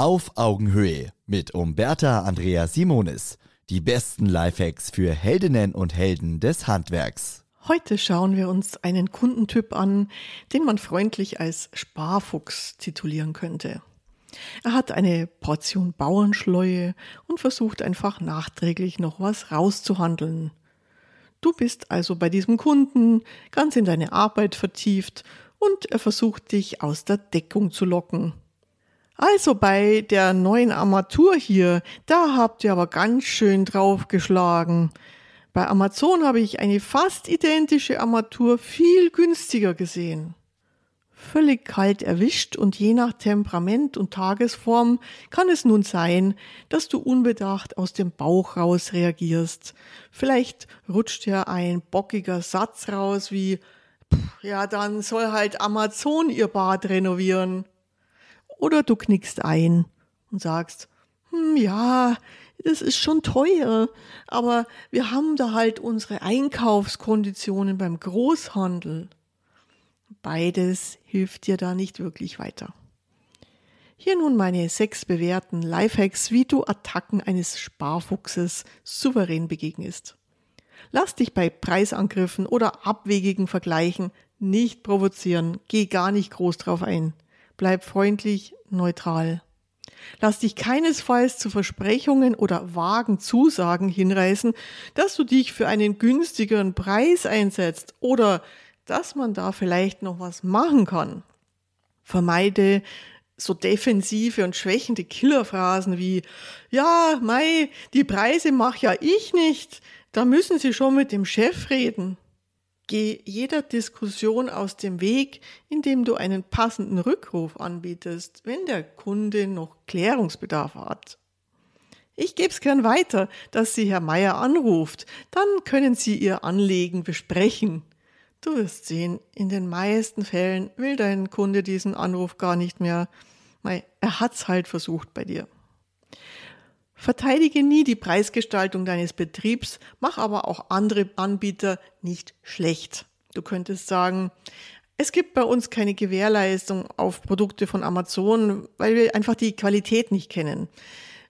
Auf Augenhöhe mit Umberta Andrea Simonis. Die besten Lifehacks für Heldinnen und Helden des Handwerks. Heute schauen wir uns einen Kundentyp an, den man freundlich als Sparfuchs titulieren könnte. Er hat eine Portion Bauernschleue und versucht einfach nachträglich noch was rauszuhandeln. Du bist also bei diesem Kunden ganz in deine Arbeit vertieft und er versucht dich aus der Deckung zu locken. Also bei der neuen Armatur hier, da habt ihr aber ganz schön draufgeschlagen. Bei Amazon habe ich eine fast identische Armatur viel günstiger gesehen. Völlig kalt erwischt und je nach Temperament und Tagesform kann es nun sein, dass du unbedacht aus dem Bauch raus reagierst. Vielleicht rutscht ja ein bockiger Satz raus wie, ja, dann soll halt Amazon ihr Bad renovieren. Oder du knickst ein und sagst, hm, ja, das ist schon teuer, aber wir haben da halt unsere Einkaufskonditionen beim Großhandel. Beides hilft dir da nicht wirklich weiter. Hier nun meine sechs bewährten Lifehacks, wie du Attacken eines Sparfuchses souverän begegnest. Lass dich bei Preisangriffen oder abwegigen Vergleichen nicht provozieren, geh gar nicht groß drauf ein. Bleib freundlich, neutral. Lass dich keinesfalls zu Versprechungen oder vagen Zusagen hinreißen, dass du dich für einen günstigeren Preis einsetzt oder dass man da vielleicht noch was machen kann. Vermeide so defensive und schwächende Killerphrasen wie, ja, Mai, die Preise mach ja ich nicht, da müssen Sie schon mit dem Chef reden. Geh jeder Diskussion aus dem Weg, indem du einen passenden Rückruf anbietest, wenn der Kunde noch Klärungsbedarf hat. Ich gebe es gern weiter, dass Sie Herr Meier anruft, dann können Sie Ihr Anliegen besprechen. Du wirst sehen, in den meisten Fällen will dein Kunde diesen Anruf gar nicht mehr. Er hat's halt versucht bei dir. Verteidige nie die Preisgestaltung deines Betriebs, mach aber auch andere Anbieter nicht schlecht. Du könntest sagen, es gibt bei uns keine Gewährleistung auf Produkte von Amazon, weil wir einfach die Qualität nicht kennen.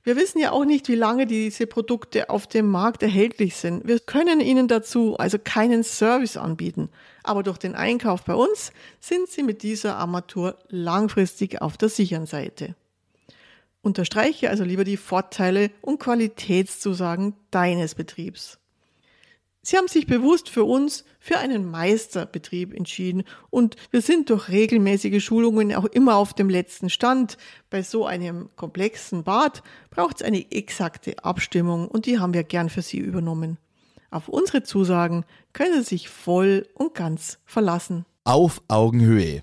Wir wissen ja auch nicht, wie lange diese Produkte auf dem Markt erhältlich sind. Wir können ihnen dazu also keinen Service anbieten. Aber durch den Einkauf bei uns sind sie mit dieser Armatur langfristig auf der sicheren Seite. Unterstreiche also lieber die Vorteile und Qualitätszusagen deines Betriebs. Sie haben sich bewusst für uns für einen Meisterbetrieb entschieden und wir sind durch regelmäßige Schulungen auch immer auf dem letzten Stand. Bei so einem komplexen Bad braucht es eine exakte Abstimmung und die haben wir gern für Sie übernommen. Auf unsere Zusagen können Sie sich voll und ganz verlassen. Auf Augenhöhe